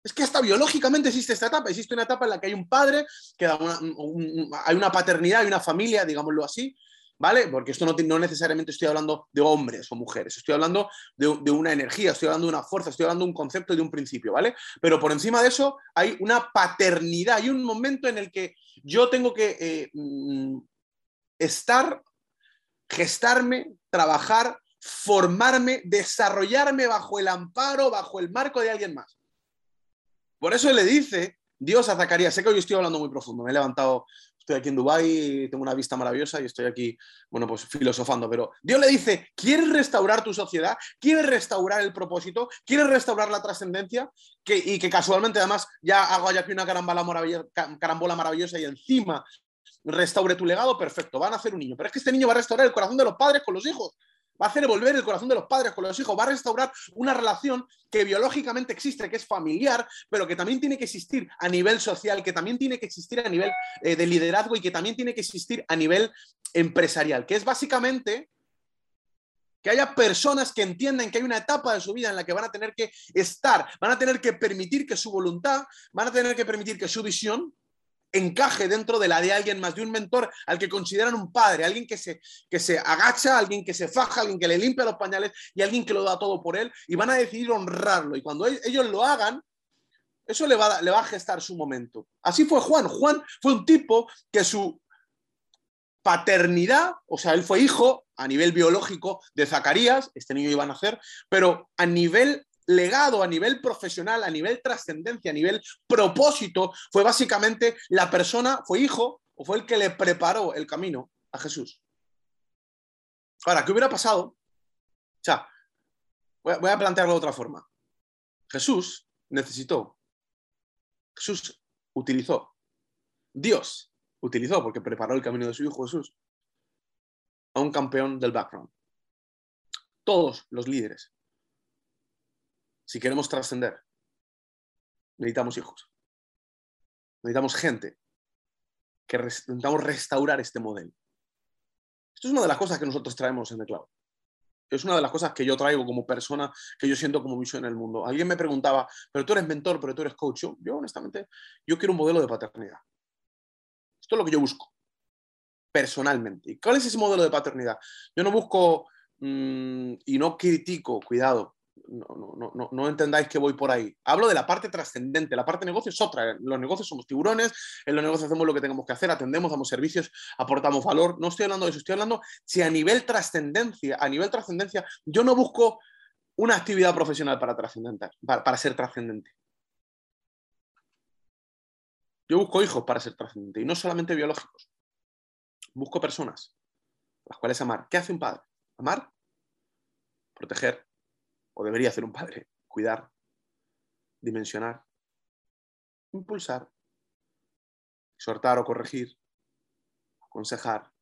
Es que hasta biológicamente existe esta etapa, existe una etapa en la que hay un padre, que hay una paternidad, hay una familia, digámoslo así, ¿vale? Porque esto no, necesariamente estoy hablando de hombres o mujeres, estoy hablando de, una energía, estoy hablando de una fuerza, estoy hablando de un concepto y de un principio, ¿vale? Pero por encima de eso hay una paternidad, hay un momento en el que yo tengo que eh, mm, estar, gestarme, trabajar, formarme, desarrollarme bajo el amparo, bajo el marco de alguien más. Por eso le dice Dios a Zacarías, sé que hoy estoy hablando muy profundo, me he levantado estoy aquí en Dubái, tengo una vista maravillosa y estoy aquí, bueno, pues filosofando, pero Dios le dice, ¿quieres restaurar tu sociedad? ¿Quieres restaurar el propósito? ¿Quieres restaurar la trascendencia? y que casualmente además ya hago aquí una carambola, carambola maravillosa y encima restaure tu legado, perfecto, van a hacer un niño. Pero es que este niño va a restaurar el corazón de los padres con los hijos va a hacer volver el corazón de los padres con los hijos, va a restaurar una relación que biológicamente existe, que es familiar, pero que también tiene que existir a nivel social, que también tiene que existir a nivel eh, de liderazgo y que también tiene que existir a nivel empresarial, que es básicamente que haya personas que entiendan que hay una etapa de su vida en la que van a tener que estar, van a tener que permitir que su voluntad, van a tener que permitir que su visión encaje dentro de la de alguien más, de un mentor al que consideran un padre, alguien que se, que se agacha, alguien que se faja, alguien que le limpia los pañales y alguien que lo da todo por él y van a decidir honrarlo. Y cuando e-, ellos lo hagan, eso le va, le va a gestar su momento. Así fue Juan. Juan fue un tipo que su paternidad, o sea, él fue hijo a nivel biológico de Zacarías, este niño iba a nacer, pero a nivel legado a nivel profesional, a nivel trascendencia, a nivel propósito, fue básicamente la persona, fue hijo o fue el que le preparó el camino a Jesús. Ahora, ¿qué hubiera pasado sea, voy a plantearlo de otra forma. Jesús necesitó, Jesús utilizó, Dios utilizó, porque preparó el camino de su Hijo Jesús, a un campeón del background. Todos los líderes, si queremos trascender, necesitamos hijos. Necesitamos gente que necesitamos restaurar este modelo. Esto es una de las cosas que nosotros traemos en The Cloud. Es una de las cosas que yo traigo como persona, que yo siento como misión en el mundo. Alguien me preguntaba, pero tú eres mentor, pero tú eres coach. Yo, honestamente, yo quiero un modelo de paternidad. Esto es lo que yo busco, personalmente. ¿Y cuál es ese modelo de paternidad? Yo no busco mm, y no critico, cuidado, no, no, no, no, entendáis que voy por ahí. Hablo de la parte trascendente, la parte de negocio es otra. En los negocios somos tiburones, en los negocios hacemos lo que tenemos que hacer, atendemos, damos servicios, aportamos valor. No estoy hablando de eso, estoy hablando si a nivel trascendencia, a nivel trascendencia, yo no busco una actividad profesional para trascender, para, para ser trascendente. Yo busco hijos para ser trascendente y no solamente biológicos. Busco personas las cuales amar. ¿Qué hace un padre? Amar, proteger, o debería hacer un padre, cuidar, dimensionar, impulsar, exhortar o corregir, aconsejar,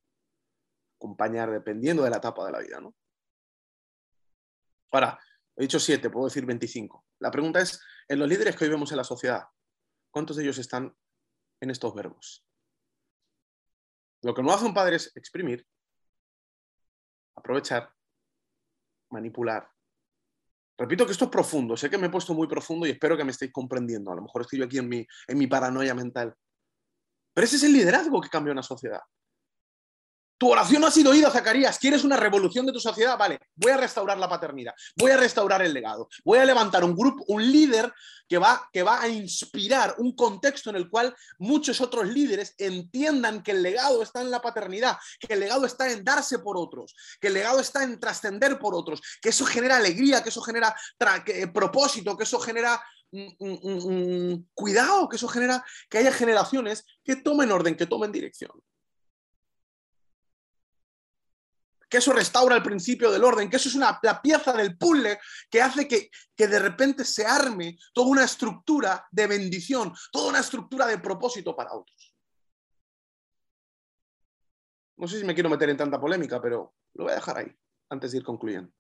acompañar, dependiendo de la etapa de la vida. ¿no? Ahora, he dicho siete, puedo decir 25. La pregunta es, en los líderes que hoy vemos en la sociedad, ¿cuántos de ellos están en estos verbos? Lo que no hace un padre es exprimir, aprovechar, manipular, Repito que esto es profundo, sé que me he puesto muy profundo y espero que me estéis comprendiendo. A lo mejor estoy yo aquí en mi, en mi paranoia mental. Pero ese es el liderazgo que cambia una sociedad. Tu oración no ha sido oída, Zacarías. ¿Quieres una revolución de tu sociedad? Vale, voy a restaurar la paternidad, voy a restaurar el legado, voy a levantar un grupo, un líder que va, que va a inspirar un contexto en el cual muchos otros líderes entiendan que el legado está en la paternidad, que el legado está en darse por otros, que el legado está en trascender por otros, que eso genera alegría, que eso genera propósito, que eso genera cuidado, que eso genera que haya generaciones que tomen orden, que tomen dirección. Que eso restaura el principio del orden, que eso es una, la pieza del puzzle que hace que, que de repente se arme toda una estructura de bendición, toda una estructura de propósito para otros. No sé si me quiero meter en tanta polémica, pero lo voy a dejar ahí antes de ir concluyendo.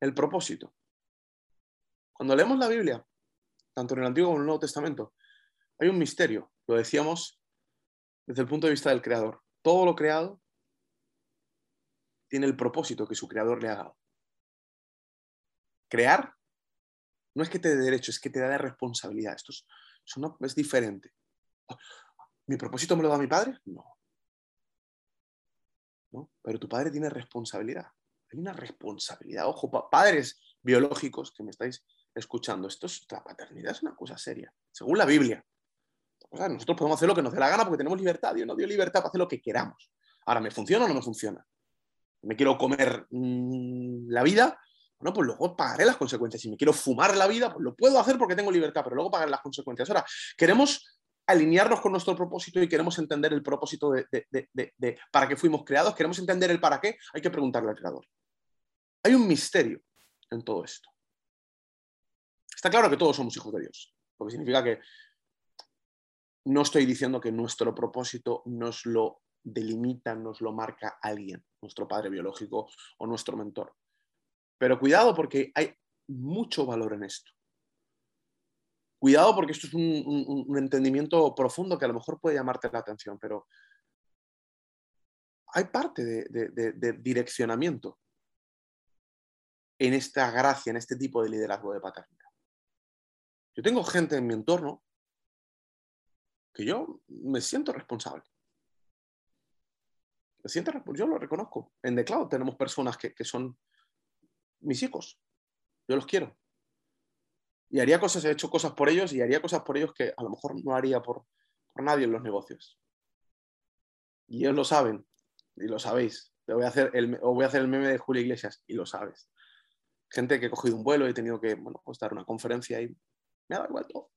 El propósito. Cuando leemos la Biblia, tanto en el Antiguo como en el Nuevo Testamento, hay un misterio, lo decíamos desde el punto de vista del Creador. Todo lo creado tiene el propósito que su creador le ha dado. Crear no es que te dé derecho, es que te da responsabilidad. Esto es, es diferente. ¿Mi propósito me lo da mi padre? No. no. Pero tu padre tiene responsabilidad. Hay una responsabilidad. Ojo, padres biológicos que me estáis escuchando, esto es, la paternidad es una cosa seria, según la Biblia. nosotros podemos hacer lo que nos dé la gana porque tenemos libertad. Dios nos dio libertad para hacer lo que queramos. Ahora, ¿me funciona o no me funciona? Me quiero comer mm, la vida, bueno, pues luego pagaré las consecuencias. Si me quiero fumar la vida, pues lo puedo hacer porque tengo libertad, pero luego pagaré las consecuencias. Ahora, queremos alinearnos con nuestro propósito y queremos entender el propósito de, de, para qué fuimos creados, queremos entender el para qué, hay que preguntarle al creador. Hay un misterio en todo esto. Está claro que todos somos hijos de Dios, lo que significa que no estoy diciendo que nuestro propósito nos lo delimita, nos lo marca alguien, nuestro padre biológico o nuestro mentor. Pero cuidado porque hay mucho valor en esto. Cuidado porque esto es un, entendimiento profundo que a lo mejor puede llamarte la atención, pero hay parte de, direccionamiento en esta gracia, en este tipo de liderazgo de paternidad. Yo tengo gente en mi entorno que yo me siento responsable yo lo reconozco. En The Cloud tenemos personas que, son mis hijos. Yo los quiero. Y haría cosas, he hecho cosas por ellos y haría cosas por ellos que a lo mejor no haría por, nadie en los negocios. Y ellos lo saben y lo sabéis. voy a hacer el, o voy a hacer el meme de Julio Iglesias y lo sabes. Gente que he cogido un vuelo y he tenido que bueno, pues dar una conferencia y me ha dado igual todo.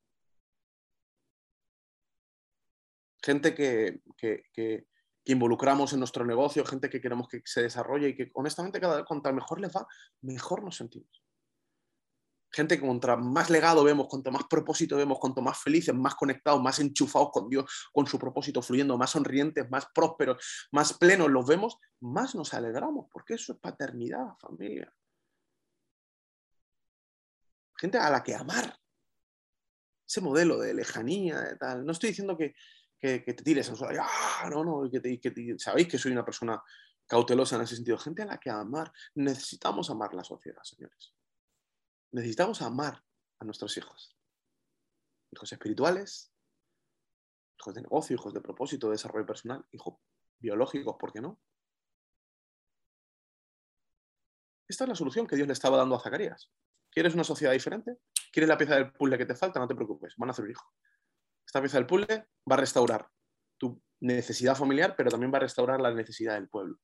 Gente que, que involucramos en nuestro negocio, gente que queremos que se desarrolle y que honestamente cada vez cuanto mejor les va, mejor nos sentimos. Gente que contra más legado vemos, cuanto más propósito vemos, cuanto más felices, más conectados, más enchufados con Dios, con su propósito fluyendo, más sonrientes, más prósperos, más plenos los vemos, más nos alegramos, porque eso es paternidad, familia. Gente a la que amar. Ese modelo de lejanía, de tal. No estoy diciendo que, que, te tires, ¡ah! no, no, que, que sabéis que soy una persona cautelosa en ese sentido. Gente a la que amar. Necesitamos amar la sociedad, señores. Necesitamos amar a nuestros hijos. Hijos espirituales, hijos de negocio, hijos de propósito, de desarrollo personal, hijos biológicos, ¿por qué no? Esta es la solución que Dios le estaba dando a Zacarías. ¿Quieres una sociedad diferente? ¿Quieres la pieza del puzzle que te falta? No te preocupes, van a hacer un hijo. Esta pieza del puzzle va a restaurar tu necesidad familiar, pero también va a restaurar la necesidad del pueblo.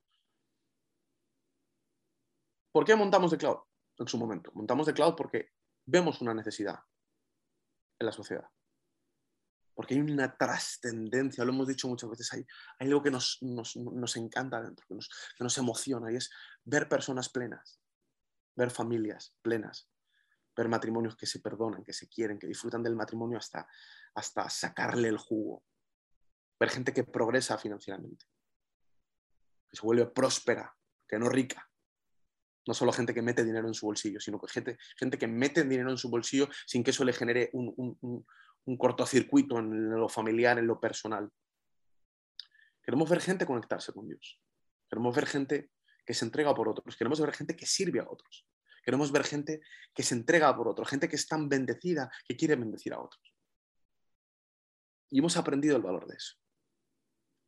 ¿Por qué montamos The Cloud en su momento? Montamos The Cloud porque vemos una necesidad en la sociedad. Porque hay una trascendencia, lo hemos dicho muchas veces, hay, hay algo que nos, encanta dentro, que nos, que nos emociona, y es ver personas plenas, ver familias plenas, ver matrimonios que se perdonan, que se quieren, que disfrutan del matrimonio hasta, hasta sacarle el jugo, ver gente que progresa financieramente, que se vuelve próspera, que no rica. No solo gente que mete dinero en su bolsillo, sino que gente, gente que mete dinero en su bolsillo sin que eso le genere un, un cortocircuito en lo familiar, en lo personal. Queremos ver gente conectarse con Dios. Queremos ver gente que se entrega por otros. Queremos ver gente que sirve a otros. Queremos ver gente que se entrega por otros, gente que es tan bendecida que quiere bendecir a otros. Y hemos aprendido el valor de eso.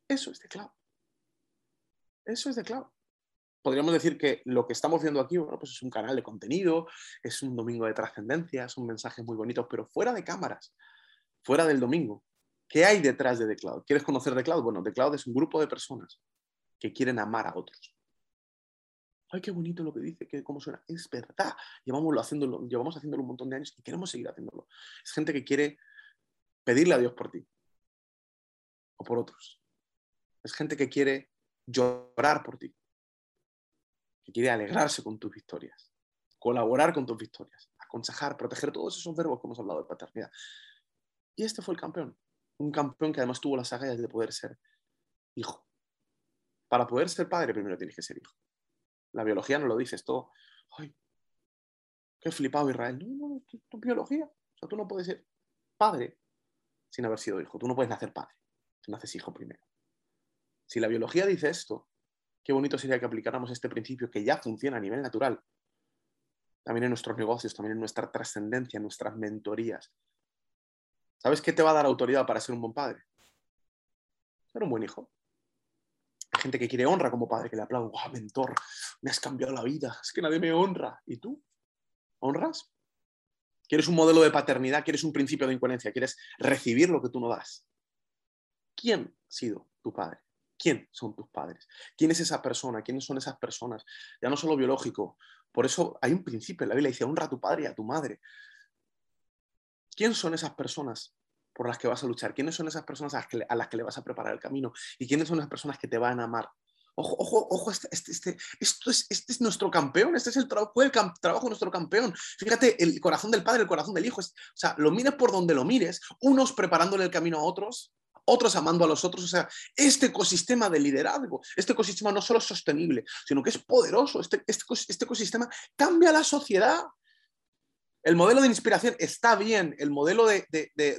Eso es de clave. Eso es de clave. Podríamos decir que lo que estamos viendo aquí bueno, pues es un canal de contenido, es un domingo de trascendencia, son mensajes muy bonitos, pero fuera de cámaras, fuera del domingo, ¿qué hay detrás de The Cloud? ¿Quieres conocer The Cloud? Bueno, The Cloud es un grupo de personas que quieren amar a otros ay, qué bonito lo que dice, que cómo suena. Es verdad, haciéndolo, llevamos haciéndolo un montón de años y queremos seguir haciéndolo. Es gente que quiere pedirle a Dios por ti o por otros. Es gente que quiere llorar por ti, que quiere alegrarse con tus victorias, colaborar con tus victorias, aconsejar, proteger, todos esos verbos que hemos hablado de paternidad. Y este fue el campeón, un campeón que además tuvo las agallas de poder ser hijo. Para poder ser padre primero tienes que ser hijo. La biología no lo dice, esto, ay, qué flipado Israel. No, no, tu, biología. O sea, tú no puedes ser padre sin haber sido hijo. Tú no puedes nacer padre. Tú naces hijo primero. Si la biología dice esto, qué bonito sería que aplicáramos este principio que ya funciona a nivel natural. También en nuestros negocios, también en nuestra trascendencia, en nuestras mentorías. ¿Sabes qué te va a dar autoridad para ser un buen padre? Ser un buen hijo gente que quiere honra como padre, que le aplaudo, ¡guau, mentor! Me has cambiado la vida, es que nadie me honra. ¿Y tú? ¿Honras? ¿Quieres un modelo de paternidad? ¿Quieres un principio de incoherencia? ¿Quieres recibir lo que tú no das? ¿Quién ha sido tu padre? ¿Quién son tus padres? ¿Quién es esa persona? ¿Quiénes son esas personas? Ya no solo biológico. Por eso hay un principio en la Biblia, dice, honra a tu padre y a tu madre. ¿Quién son esas personas por las que vas a luchar? ¿Quiénes son esas personas a las que, le vas a preparar el camino? ¿Y quiénes son las personas que te van a amar? Ojo, ojo, ojo, este, este, este, esto es, este es nuestro campeón, este es el, trabajo de nuestro campeón. Fíjate, el corazón del padre, el corazón del hijo. o sea, lo mires por donde lo mires, unos preparándole el camino a otros, otros amando a los otros. O sea, este ecosistema de liderazgo, este ecosistema no solo es sostenible, sino que es poderoso. Este, este, este ecosistema cambia la sociedad. El modelo de inspiración está bien, el modelo de,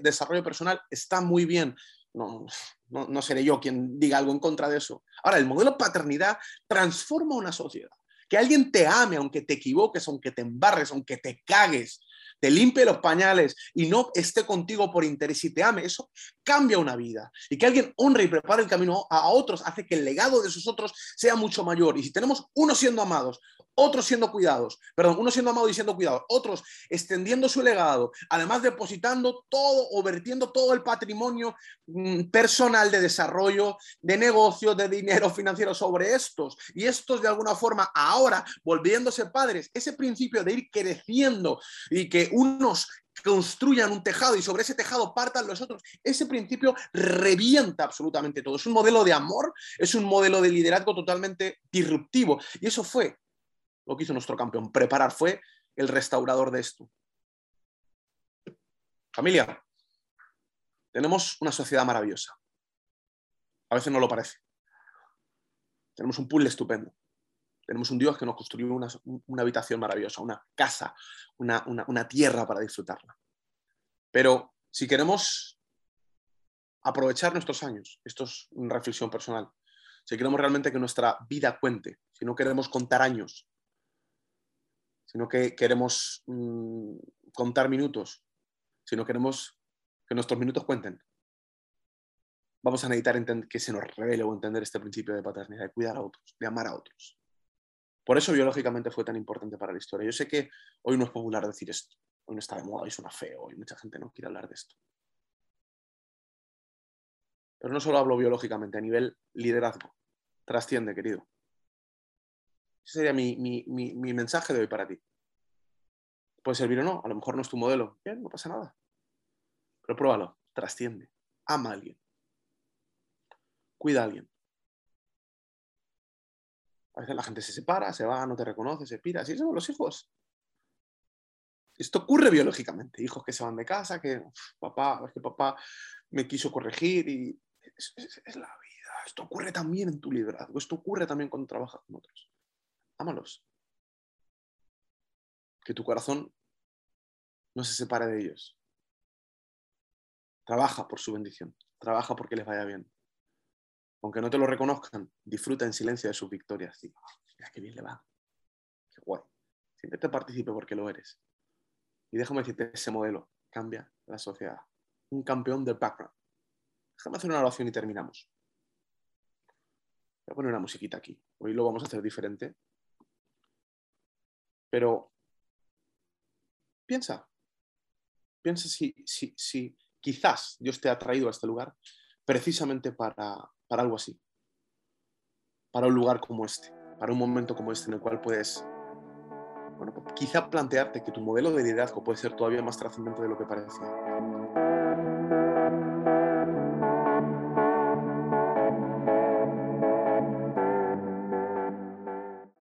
desarrollo personal está muy bien. No, no, seré yo quien diga algo en contra de eso. Ahora, el modelo paternidad transforma una sociedad. Que alguien te ame, aunque te equivoques, aunque te embarres, aunque te cagues, te limpie los pañales y no esté contigo por interés y te ame, eso cambia una vida. Y que alguien honre y prepare el camino a otros hace que el legado de esos otros sea mucho mayor. Y si tenemos unos siendo amados, otros siendo cuidados, perdón, unos siendo amados y siendo cuidados, otros extendiendo su legado, además depositando todo o vertiendo todo el patrimonio mm, personal de desarrollo, de negocio, de dinero financiero sobre estos. Y estos de alguna forma ahora volviéndose padres, ese principio de ir creciendo y que unos construyan un tejado y sobre ese tejado partan los otros. Ese principio revienta absolutamente todo. Es un modelo de amor, es un modelo de liderazgo totalmente disruptivo. Y eso fue lo que hizo nuestro campeón. Preparar fue el restaurador de esto. Familia, tenemos una sociedad maravillosa. A veces no lo parece. Tenemos un pool estupendo. Tenemos un Dios que nos construyó una, habitación maravillosa, una casa, una, tierra para disfrutarla. Pero si queremos aprovechar nuestros años, esto es una reflexión personal, si queremos realmente que nuestra vida cuente, si no queremos contar años, si no que queremos mm, contar minutos, si no queremos que nuestros minutos cuenten, vamos a necesitar que se nos revele o entender este principio de paternidad, de cuidar a otros, de amar a otros. Por eso biológicamente fue tan importante para la historia. Yo sé que hoy no es popular decir esto, hoy no está de moda, hoy suena feo, y mucha gente no quiere hablar de esto. Pero no solo hablo biológicamente, a nivel liderazgo. Trasciende, querido. Ese sería mi, mi mensaje de hoy para ti. Puede servir o no, a lo mejor no es tu modelo. Bien, no pasa nada. Pero pruébalo, trasciende. Ama a alguien. Cuida a alguien. A veces la gente se separa, se va, no te reconoce, se pira. Así son los hijos. Esto ocurre biológicamente. Hijos que se van de casa, que papá, es que papá me quiso corregir y es, la vida. Esto ocurre también en tu liderazgo. Esto ocurre también cuando trabajas con otros. Ámalos. Que tu corazón no se separe de ellos. Trabaja por su bendición. Trabaja porque les vaya bien aunque no te lo reconozcan, disfruta en silencio de sus victorias. Mira qué bien le va, qué guay. Siempre te participe porque lo eres. Y déjame decirte, ese modelo cambia la sociedad. Un campeón del background. Déjame hacer una oración y terminamos. Voy a poner una musiquita aquí. Hoy lo vamos a hacer diferente. Pero piensa, piensa si, si, si quizás Dios te ha traído a este lugar precisamente para, para algo así, para un lugar como este, para un momento como este en el cual puedes, bueno, quizá plantearte que tu modelo de liderazgo puede ser todavía más trascendente de lo que parecía.